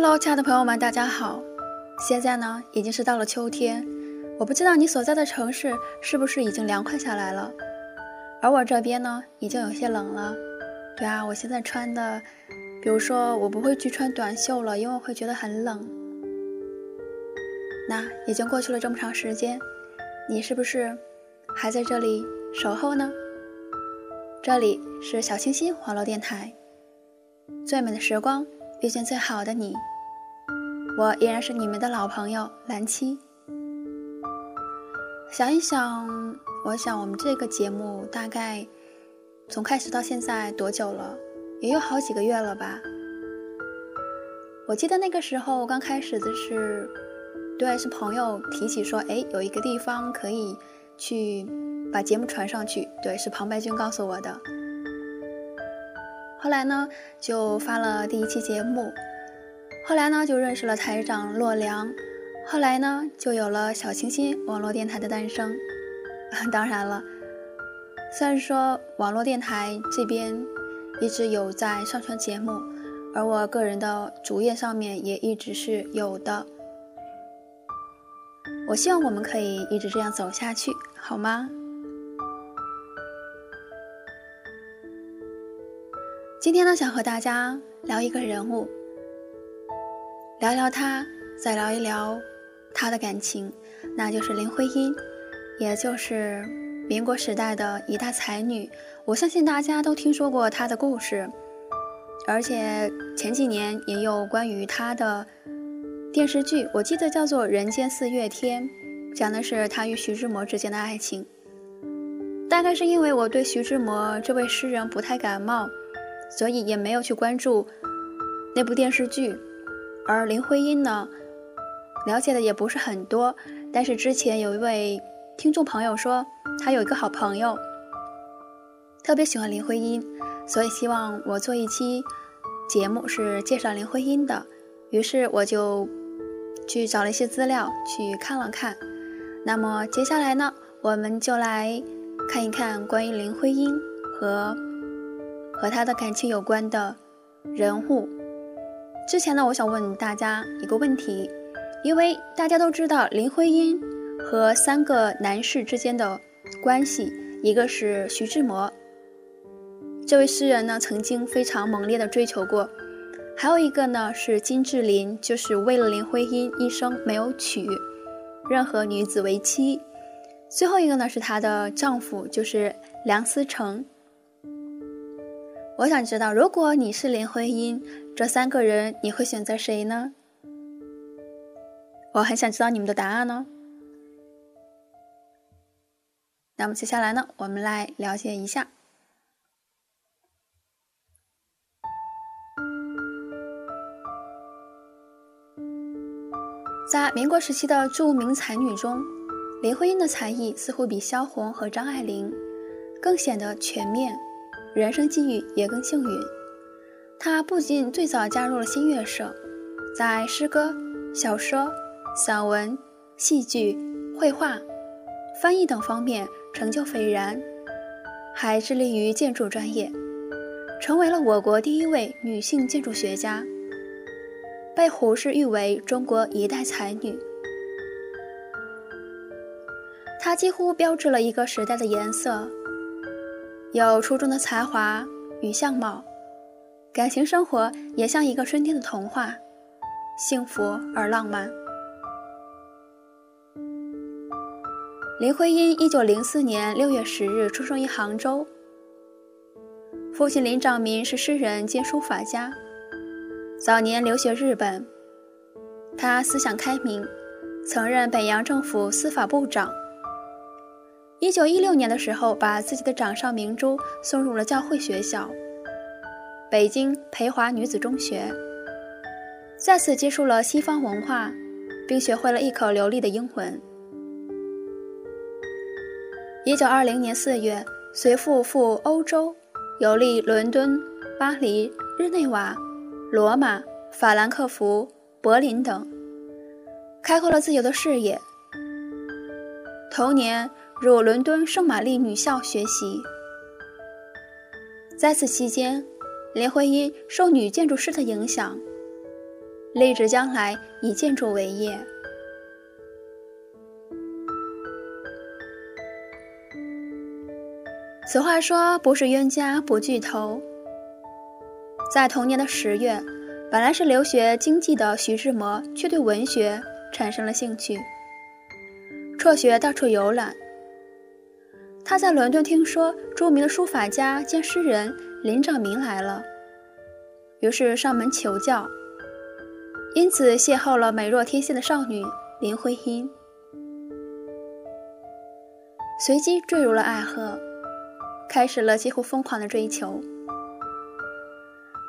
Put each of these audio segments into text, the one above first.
Hello，亲爱的朋友们，大家好！现在呢，已经是到了秋天，我不知道你所在的城市是不是已经凉快下来了，而我这边呢，已经有些冷了。对啊，我现在穿的，比如说我不会去穿短袖了，因为我会觉得很冷。那已经过去了这么长时间，你是不是还在这里守候呢？这里是小清新网络电台，最美的时光。遇见最好的你，我依然是你们的老朋友蓝七。想一想，我想我们这个节目大概从开始到现在多久了？也有好几个月了吧。我记得那个时候刚开始的是，对，是朋友提起说，哎，有一个地方可以去把节目传上去。对，是庞白君告诉我的。后来呢，就发了第一期节目。后来呢，就认识了台长洛良。后来呢，就有了小清新网络电台的诞生。当然了，虽然说网络电台这边一直有在上传节目，而我个人的主页上面也一直是有的。我希望我们可以一直这样走下去，好吗？今天呢，想和大家聊一个人物，聊聊他，再聊一聊他的感情，那就是林徽因，也就是民国时代的一大才女。我相信大家都听说过她的故事，而且前几年也有关于她的电视剧，我记得叫做《人间四月天》，讲的是她与徐志摩之间的爱情。大概是因为我对徐志摩这位诗人不太感冒。所以也没有去关注那部电视剧，而林徽因呢，了解的也不是很多。但是之前有一位听众朋友说，他有一个好朋友特别喜欢林徽因，所以希望我做一期节目是介绍林徽因的。于是我就去找了一些资料去看了看。那么接下来呢，我们就来看一看关于林徽因和。和他的感情有关的人物，之前呢，我想问大家一个问题，因为大家都知道林徽因和三个男士之间的关系，一个是徐志摩，这位诗人呢曾经非常猛烈的追求过，还有一个呢是金智霖，就是为了林徽因一生没有娶任何女子为妻，最后一个呢是她的丈夫，就是梁思成。我想知道，如果你是林徽因，这三个人你会选择谁呢？我很想知道你们的答案呢。那么接下来呢，我们来了解一下，在民国时期的著名才女中，林徽因的才艺似乎比萧红和张爱玲更显得全面。人生际遇也更幸运。他不仅最早加入了新月社，在诗歌、小说、散文、戏剧、绘画、翻译等方面成就斐然，还致力于建筑专业，成为了我国第一位女性建筑学家，被胡适誉为中国一代才女。她几乎标志了一个时代的颜色。有出众的才华与相貌，感情生活也像一个春天的童话，幸福而浪漫。林徽因一九零四年六月十日出生于杭州，父亲林长民是诗人兼书法家，早年留学日本，他思想开明，曾任北洋政府司法部长。一九一六年的时候，把自己的掌上明珠送入了教会学校——北京培华女子中学，再次接触了西方文化，并学会了一口流利的英文。一九二零年四月，随父赴欧洲，游历伦敦、巴黎、日内瓦、罗马、法兰克福、柏林等，开阔了自由的视野。同年。入伦敦圣玛丽女校学习，在此期间，林徽因受女建筑师的影响，立志将来以建筑为业。此话说不是冤家不聚头。在同年的十月，本来是留学经济的徐志摩，却对文学产生了兴趣，辍学到处游览。他在伦敦听说著名的书法家兼诗人林兆明来了，于是上门求教，因此邂逅了美若天仙的少女林徽因，随即坠入了爱河。开始了几乎疯狂的追求。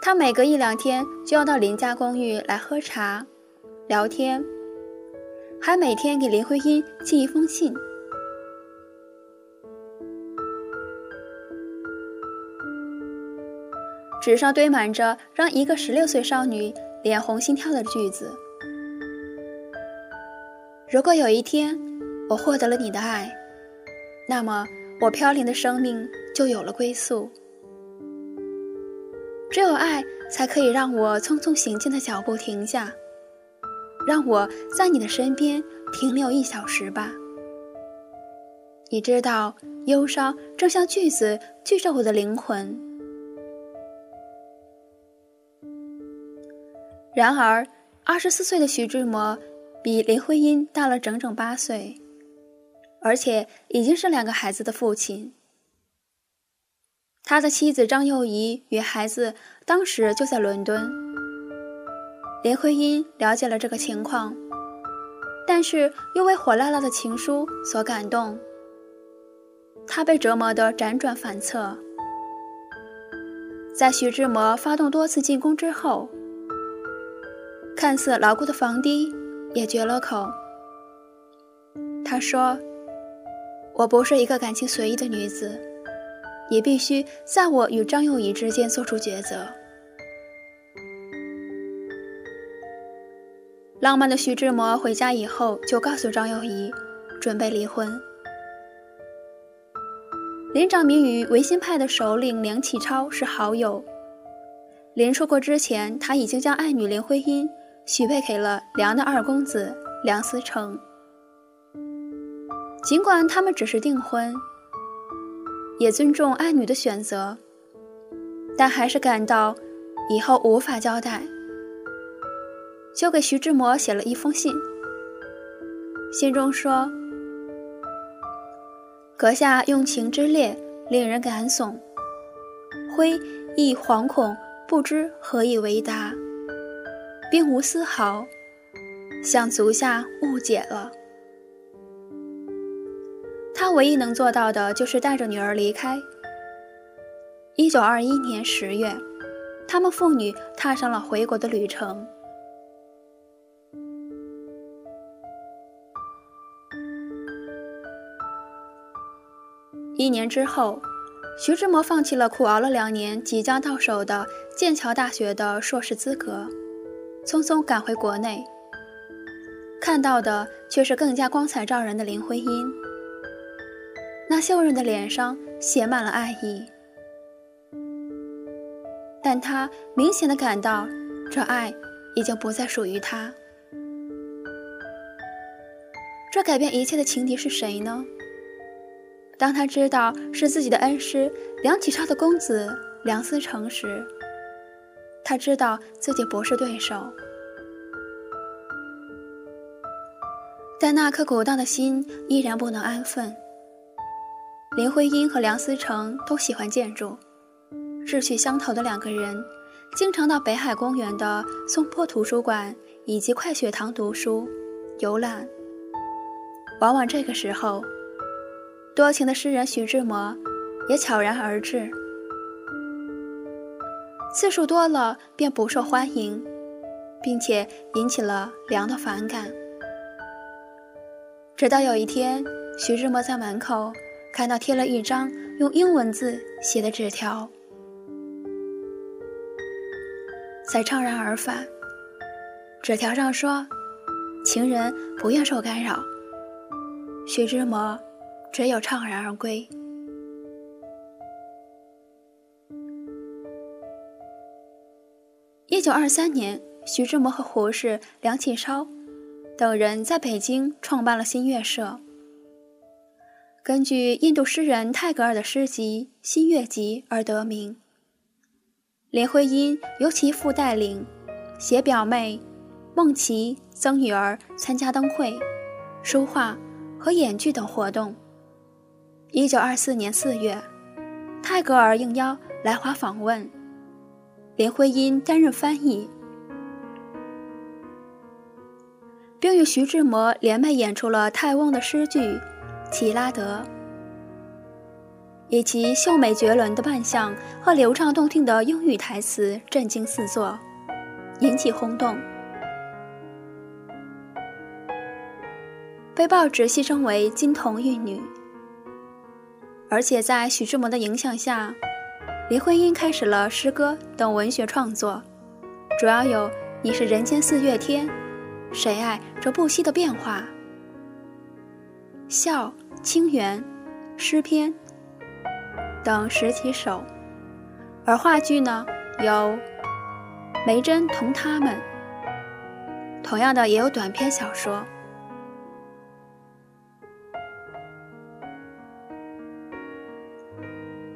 他每隔一两天就要到林家公寓来喝茶、聊天，还每天给林徽因寄一封信。纸上堆满着让一个十六岁少女脸红心跳的句子。如果有一天我获得了你的爱，那么我飘零的生命。就有了归宿。只有爱，才可以让我匆匆行进的脚步停下，让我在你的身边停留一小时吧。你知道，忧伤正像锯子锯着我的灵魂。然而，二十四岁的徐志摩比林徽因大了整整八岁，而且已经是两个孩子的父亲。他的妻子张幼仪与孩子当时就在伦敦。林徽因了解了这个情况，但是又为火辣辣的情书所感动。她被折磨得辗转反侧。在徐志摩发动多次进攻之后，看似牢固的房堤也绝了口。他说：“我不是一个感情随意的女子。”也必须在我与张幼仪之间做出抉择。浪漫的徐志摩回家以后，就告诉张幼仪，准备离婚。林长民与维新派的首领梁启超是好友。临出国之前，他已经将爱女林徽因许配给了梁的二公子梁思成。尽管他们只是订婚。也尊重爱女的选择，但还是感到以后无法交代，就给徐志摩写了一封信。信中说：“阁下用情之烈，令人感悚。徽亦惶恐，不知何以为答，并无丝毫，向足下误解了。”他唯一能做到的就是带着女儿离开。一九二一年十月，他们父女踏上了回国的旅程。一年之后，徐志摩放弃了苦熬了两年、即将到手的剑桥大学的硕士资格，匆匆赶回国内，看到的却是更加光彩照人的林徽因。那秀润的脸上写满了爱意，但他明显的感到，这爱已经不再属于他。这改变一切的情敌是谁呢？当他知道是自己的恩师梁启超的公子梁思成时，他知道自己不是对手，但那颗鼓荡的心依然不能安分。林徽因和梁思成都喜欢建筑，志趣相投的两个人，经常到北海公园的松坡图书馆以及快雪堂读书、游览。往往这个时候，多情的诗人徐志摩也悄然而至。次数多了，便不受欢迎，并且引起了梁的反感。直到有一天，徐志摩在门口。看到贴了一张用英文字写的纸条，才怅然而返。纸条上说：“情人不愿受干扰。”徐志摩只有怅然而归。一九二三年，徐志摩和胡适、梁启超等人在北京创办了新月社。根据印度诗人泰戈尔的诗集《新月集》而得名。林徽因由其父带领，携表妹孟琪、曾女儿参加灯会、书画和演剧等活动。一九二四年四月，泰戈尔应邀来华访问，林徽因担任翻译，并与徐志摩联袂演出了泰翁的诗剧《齐拉德》，以其秀美绝伦的扮相和流畅动听的英语台词震惊四座，引起轰动，被报纸戏称为“金童玉女”。而且在徐志摩的影响下，林徽因开始了诗歌等文学创作，主要有《你是人间四月天》《谁爱这不息的变化》《笑》《清源》《诗篇》等十几首，而话剧呢有《梅珍同他们》，同样的也有短篇小说。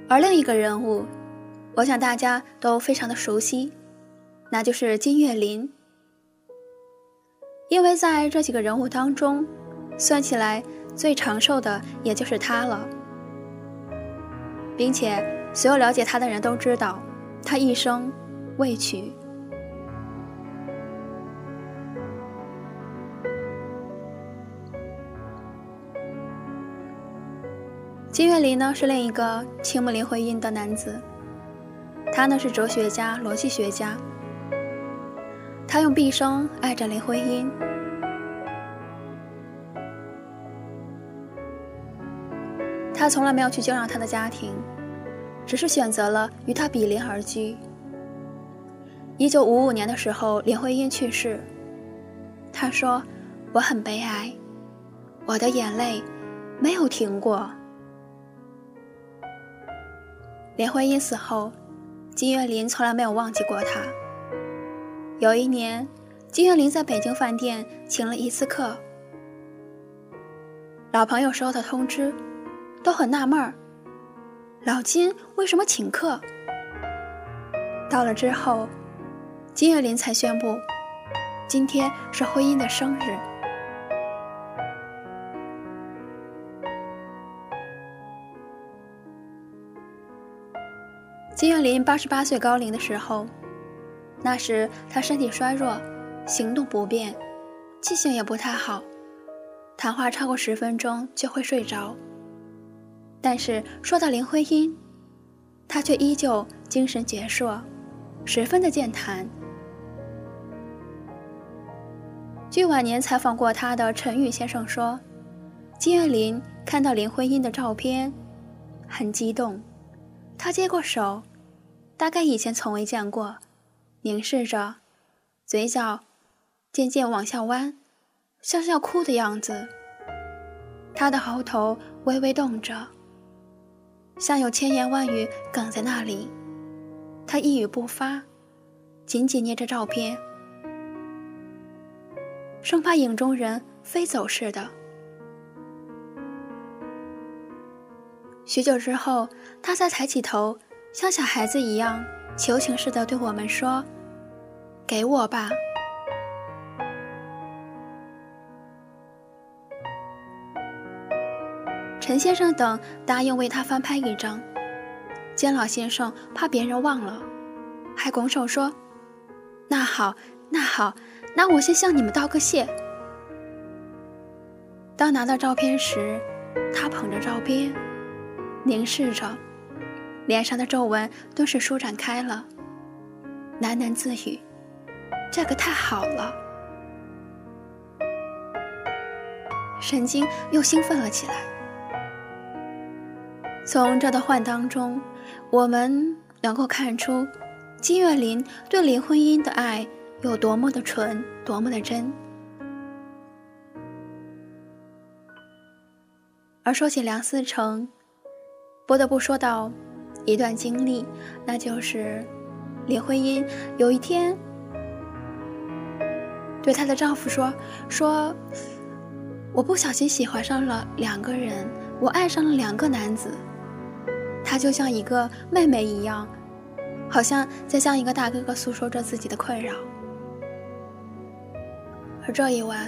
而另一个人物，我想大家都非常的熟悉，那就是金岳霖。因为在这几个人物当中，算起来最长寿的也就是他了，并且所有了解他的人都知道，他一生未娶。金岳霖呢是另一个倾慕林徽因的男子，他呢是哲学家、逻辑学家，他用毕生爱着林徽因，他从来没有去纠扰他的家庭，只是选择了与他比邻而居。一九五五年的时候，林徽因去世，他说：“我很悲哀，我的眼泪没有停过。”林徽因死后，金岳霖从来没有忘记过他。有一年，金岳霖在北京饭店请了一次客，老朋友收到通知，都很纳闷儿：老金为什么请客？到了之后，金岳霖才宣布，今天是婚姻的生日。金岳霖八十八岁高龄的时候，那时他身体衰弱，行动不便，记性也不太好，谈话超过十分钟就会睡着。但是说到林徽因，他却依旧精神矍铄，十分的健谈。据晚年采访过他的陈宇先生说，金岳霖看到林徽因的照片，很激动，他接过手。大概以前从未见过，凝视着，嘴角渐渐往下弯，像是要哭的样子。他的喉头微微动着，像有千言万语哽在那里。他一语不发，紧紧捏着照片，生怕影中人飞走似的。许久之后，他才抬起头。像小孩子一样求情似的对我们说：“给我吧。”陈先生等答应为他翻拍一张，监老先生怕别人忘了，还拱手说：“那好，那好，那我先向你们道个谢。”当拿到照片时，他捧着照片，凝视着。脸上的皱纹顿时舒展开了，喃喃自语：“这个太好了。”神经又兴奋了起来。从这段话当中，我们能够看出金岳霖对林徽因的爱有多么的纯，多么的真。而说起梁思成，不得不说到。一段经历，那就是林徽因有一天对她的丈夫说：“说我不小心喜欢上了两个人，我爱上了两个男子。她就像一个妹妹一样，好像在向一个大哥哥诉说着自己的困扰。”而这一晚，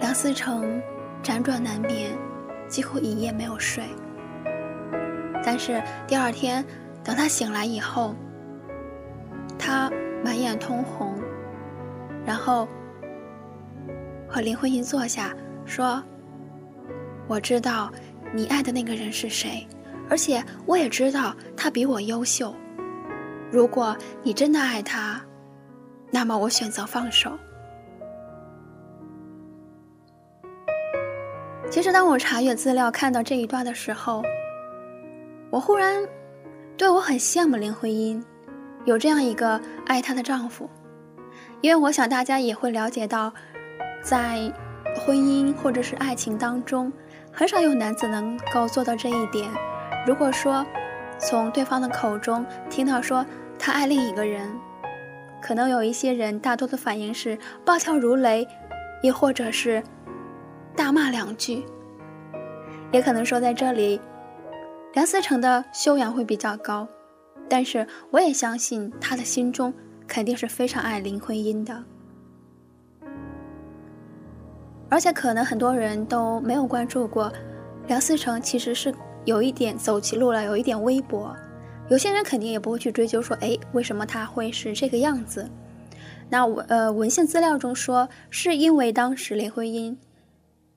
梁思成辗转难眠，几乎一夜没有睡。但是第二天，等他醒来以后，他满眼通红，然后和林徽因坐下说：“我知道你爱的那个人是谁，而且我也知道他比我优秀。如果你真的爱他，那么我选择放手。”其实，当我查阅资料看到这一段的时候，我忽然对我很羡慕林徽因，有这样一个爱她的丈夫。因为我想大家也会了解到，在婚姻或者是爱情当中，很少有男子能够做到这一点。如果说从对方的口中听到说他爱另一个人，可能有一些人大多的反应是暴跳如雷，亦或者是。大骂两句，也可能说在这里，梁思成的修养会比较高，但是我也相信他的心中肯定是非常爱林徽因的，而且可能很多人都没有关注过，梁思成其实是有一点走起路来有一点微薄，有些人肯定也不会去追究说，哎，为什么他会是这个样子？那文呃文献资料中说，是因为当时林徽因。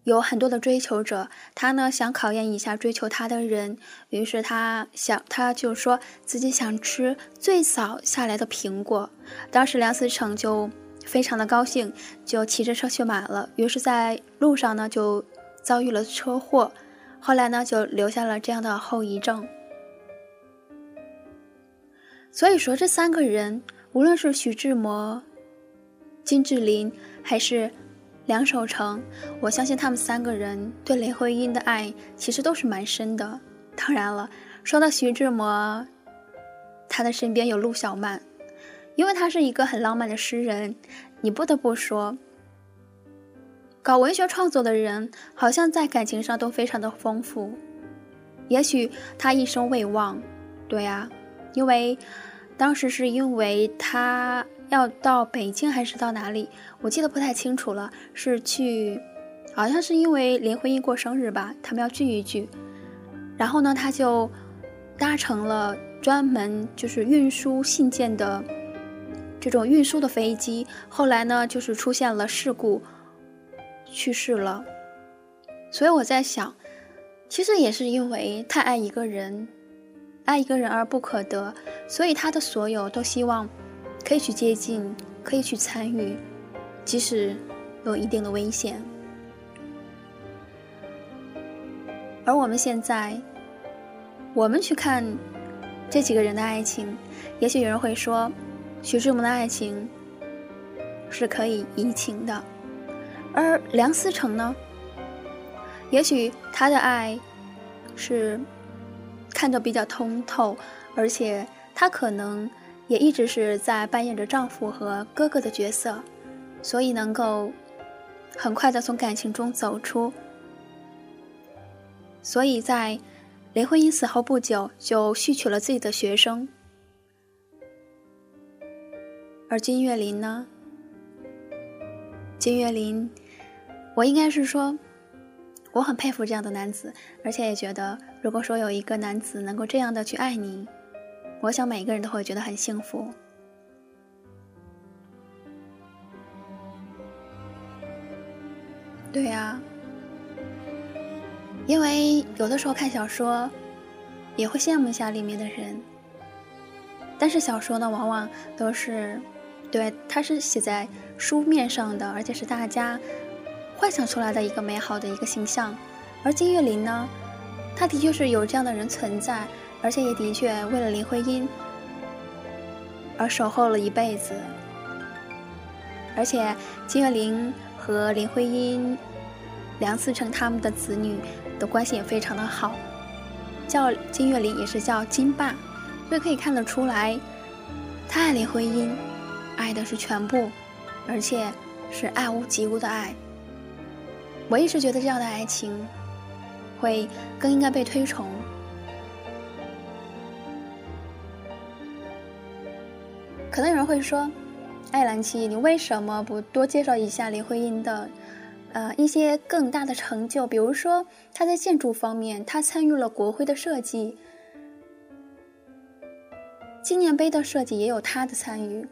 有很多的追求者，他呢想考验一下追求他的人，于是他想，他就说自己想吃最早下来的苹果。当时梁思成就非常的高兴，就骑着车去买了。于是，在路上呢就遭遇了车祸，后来呢就留下了这样的后遗症。所以说，这三个人，无论是徐志摩、金志霖，还是。梁守成，我相信他们三个人对林徽因的爱其实都是蛮深的。当然了，说到徐志摩，他的身边有陆小曼，因为他是一个很浪漫的诗人。你不得不说，搞文学创作的人好像在感情上都非常的丰富。也许他一生未忘，对呀，因为当时是因为他。要到北京还是到哪里？我记得不太清楚了。是去，好像是因为林徽因过生日吧，他们要聚一聚。然后呢，他就搭乘了专门就是运输信件的这种运输的飞机。后来呢，就是出现了事故，去世了。所以我在想，其实也是因为太爱一个人，爱一个人而不可得，所以他的所有都希望。可以去接近，可以去参与，即使有一定的危险。而我们现在，我们去看这几个人的爱情，也许有人会说，徐志摩的爱情是可以移情的，而梁思成呢，也许他的爱是看得比较通透，而且他可能。也一直是在扮演着丈夫和哥哥的角色，所以能够很快的从感情中走出。所以在林徽因死后不久，就续娶了自己的学生。而金岳霖呢？金岳霖，我应该是说，我很佩服这样的男子，而且也觉得，如果说有一个男子能够这样的去爱你。我想每个人都会觉得很幸福。对呀，因为有的时候看小说，也会羡慕一下里面的人。但是小说呢，往往都是，对，它是写在书面上的，而且是大家幻想出来的一个美好的一个形象。而金岳霖呢，他的确是有这样的人存在。而且也的确为了林徽因而守候了一辈子，而且金岳霖和林徽因、梁思成他们的子女的关系也非常的好，叫金岳霖也是叫金爸，所以可以看得出来，他爱林徽因，爱的是全部，而且是爱屋及乌的爱。我一直觉得这样的爱情，会更应该被推崇。可能有人会说：“艾兰琪，你为什么不多介绍一下林徽因的，呃，一些更大的成就？比如说，她在建筑方面，她参与了国徽的设计，纪念碑的设计也有她的参与。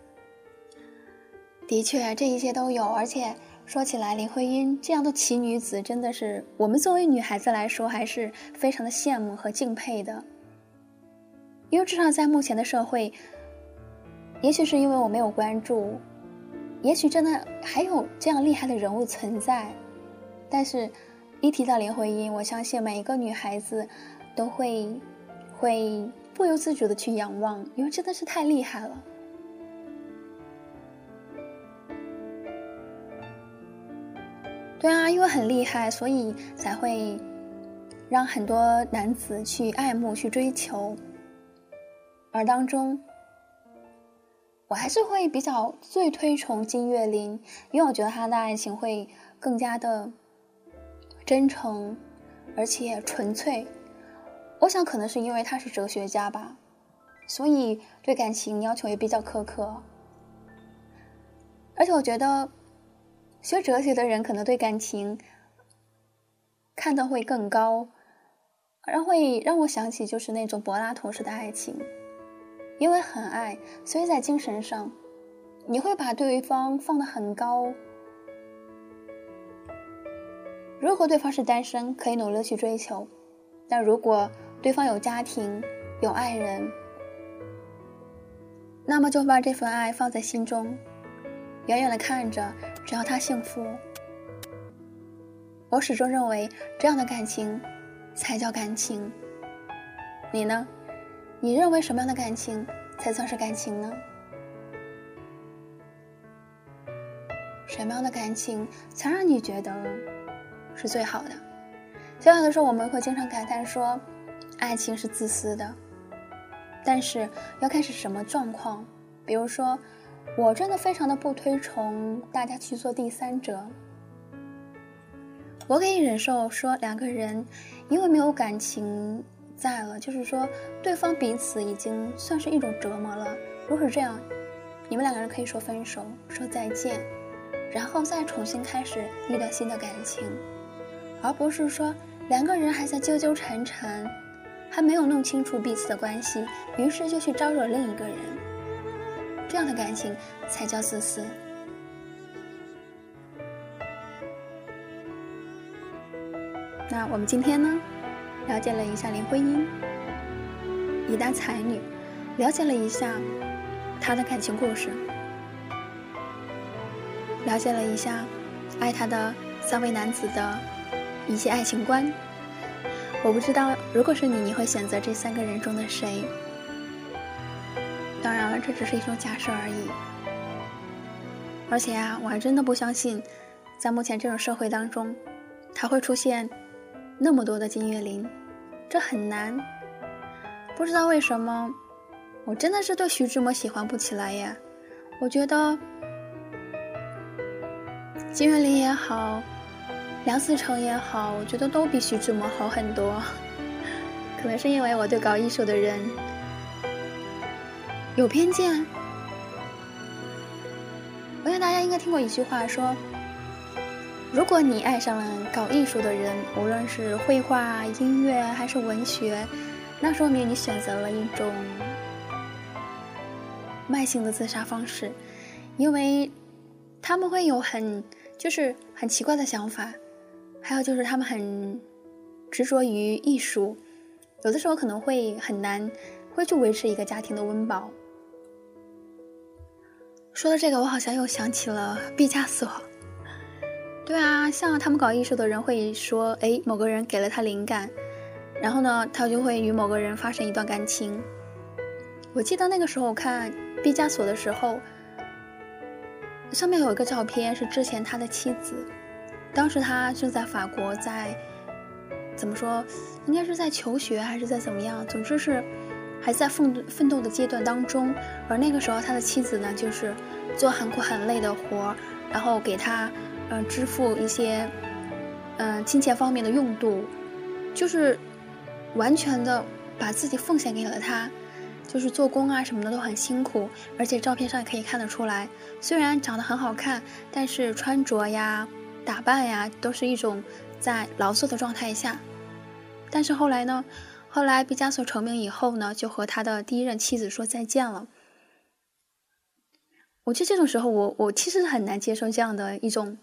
的确，这一切都有。而且说起来，林徽因这样的奇女子，真的是我们作为女孩子来说，还是非常的羡慕和敬佩的。因为至少在目前的社会。”也许是因为我没有关注，也许真的还有这样厉害的人物存在，但是，一提到林徽因，我相信每一个女孩子都会会不由自主的去仰望，因为真的是太厉害了。对啊，因为很厉害，所以才会让很多男子去爱慕、去追求，而当中。我还是会比较最推崇金岳霖，因为我觉得他的爱情会更加的真诚，而且纯粹。我想可能是因为他是哲学家吧，所以对感情要求也比较苛刻。而且我觉得学哲学的人可能对感情看的会更高，然后会让我想起就是那种柏拉图式的爱情。因为很爱，所以在精神上，你会把对方放得很高。如果对方是单身，可以努力去追求；但如果对方有家庭、有爱人，那么就把这份爱放在心中，远远的看着，只要他幸福。我始终认为，这样的感情才叫感情。你呢？你认为什么样的感情才算是感情呢？什么样的感情才让你觉得是最好的？小小的时候我们会经常感叹说，爱情是自私的，但是要看是什么状况。比如说，我真的非常的不推崇大家去做第三者。我可以忍受说两个人因为没有感情。在了，就是说，对方彼此已经算是一种折磨了。如果是这样，你们两个人可以说分手，说再见，然后再重新开始一段新的感情，而不是说两个人还在纠纠缠缠，还没有弄清楚彼此的关系，于是就去招惹另一个人。这样的感情才叫自私。那我们今天呢？了解了一下林徽因，一代才女，了解了一下她的感情故事，了解了一下爱她的三位男子的一些爱情观。我不知道，如果是你，你会选择这三个人中的谁？当然了，这只是一种假设而已。而且啊，我还真的不相信，在目前这种社会当中，他会出现。那么多的金岳霖，这很难。不知道为什么，我真的是对徐志摩喜欢不起来呀。我觉得金岳霖也好，梁思成也好，我觉得都比徐志摩好很多。可能是因为我对搞艺术的人有偏见。我想大家应该听过一句话说。如果你爱上了搞艺术的人，无论是绘画、音乐还是文学，那说明你选择了一种慢性的自杀方式，因为他们会有很就是很奇怪的想法，还有就是他们很执着于艺术，有的时候可能会很难会去维持一个家庭的温饱。说到这个，我好像又想起了毕加索。对啊，像他们搞艺术的人会说，哎，某个人给了他灵感，然后呢，他就会与某个人发生一段感情。我记得那个时候看毕加索的时候，上面有一个照片是之前他的妻子，当时他正在法国，在怎么说，应该是在求学还是在怎么样，总之是还在奋奋斗的阶段当中。而那个时候他的妻子呢，就是做很苦很累的活。然后给他嗯支付一些嗯金钱方面的用度，就是完全的把自己奉献给了他。就是做工啊什么的都很辛苦，而且照片上也可以看得出来，虽然长得很好看，但是穿着呀、打扮呀都是一种在劳作的状态下。但是后来呢，后来毕加索成名以后呢，就和他的第一任妻子说再见了。我觉得这种时候，我我其实很难接受这样的一种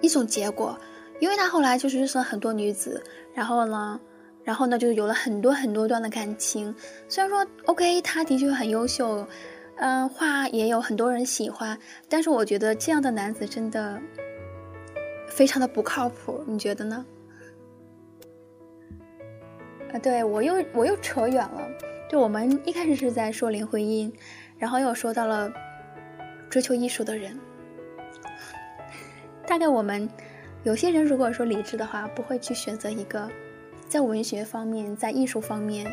一种结果，因为他后来就是认识了很多女子，然后呢。然后呢，就有了很多很多段的感情。虽然说，OK，他的确很优秀，嗯，画也有很多人喜欢，但是我觉得这样的男子真的非常的不靠谱。你觉得呢？啊，对我又我又扯远了。就我们一开始是在说林徽因，然后又说到了追求艺术的人。大概我们有些人如果说理智的话，不会去选择一个。在文学方面，在艺术方面，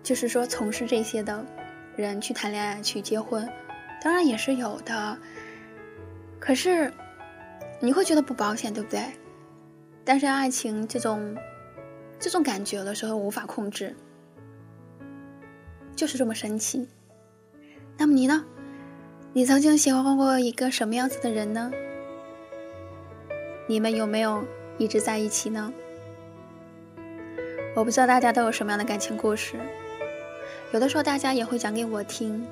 就是说从事这些的人去谈恋爱、去结婚，当然也是有的。可是你会觉得不保险，对不对？但是爱情这种这种感觉，有的时候无法控制，就是这么神奇。那么你呢？你曾经喜欢过一个什么样子的人呢？你们有没有一直在一起呢？我不知道大家都有什么样的感情故事，有的时候大家也会讲给我听。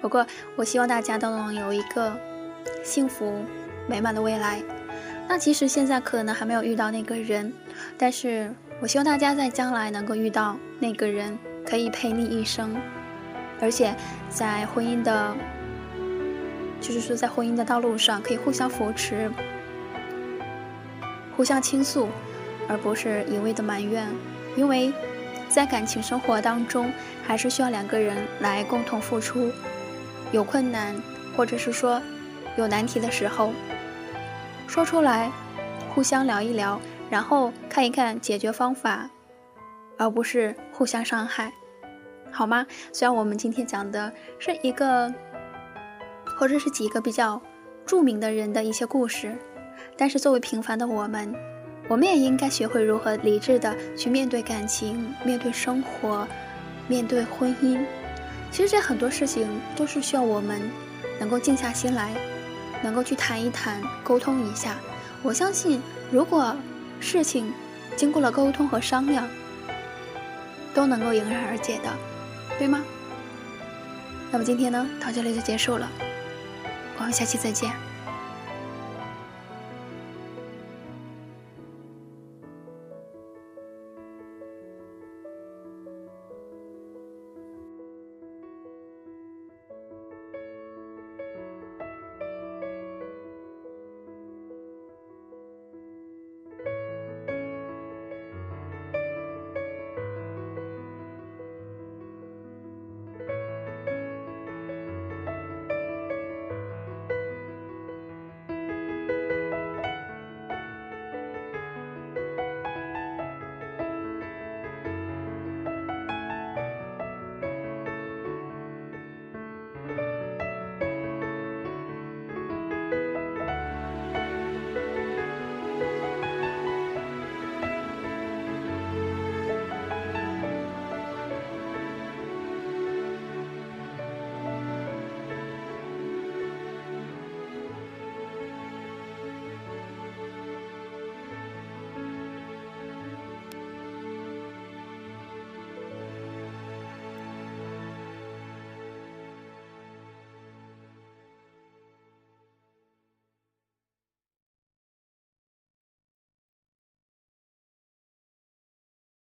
不过，我希望大家都能有一个幸福美满的未来。那其实现在可能还没有遇到那个人，但是我希望大家在将来能够遇到那个人，可以陪你一生，而且在婚姻的，就是说在婚姻的道路上可以互相扶持，互相倾诉。而不是一味的埋怨，因为在感情生活当中，还是需要两个人来共同付出。有困难，或者是说有难题的时候，说出来，互相聊一聊，然后看一看解决方法，而不是互相伤害，好吗？虽然我们今天讲的是一个，或者是几个比较著名的人的一些故事，但是作为平凡的我们。我们也应该学会如何理智的去面对感情，面对生活，面对婚姻。其实这很多事情都是需要我们能够静下心来，能够去谈一谈，沟通一下。我相信，如果事情经过了沟通和商量，都能够迎刃而解的，对吗？那么今天呢，到这里就结束了，我们下期再见。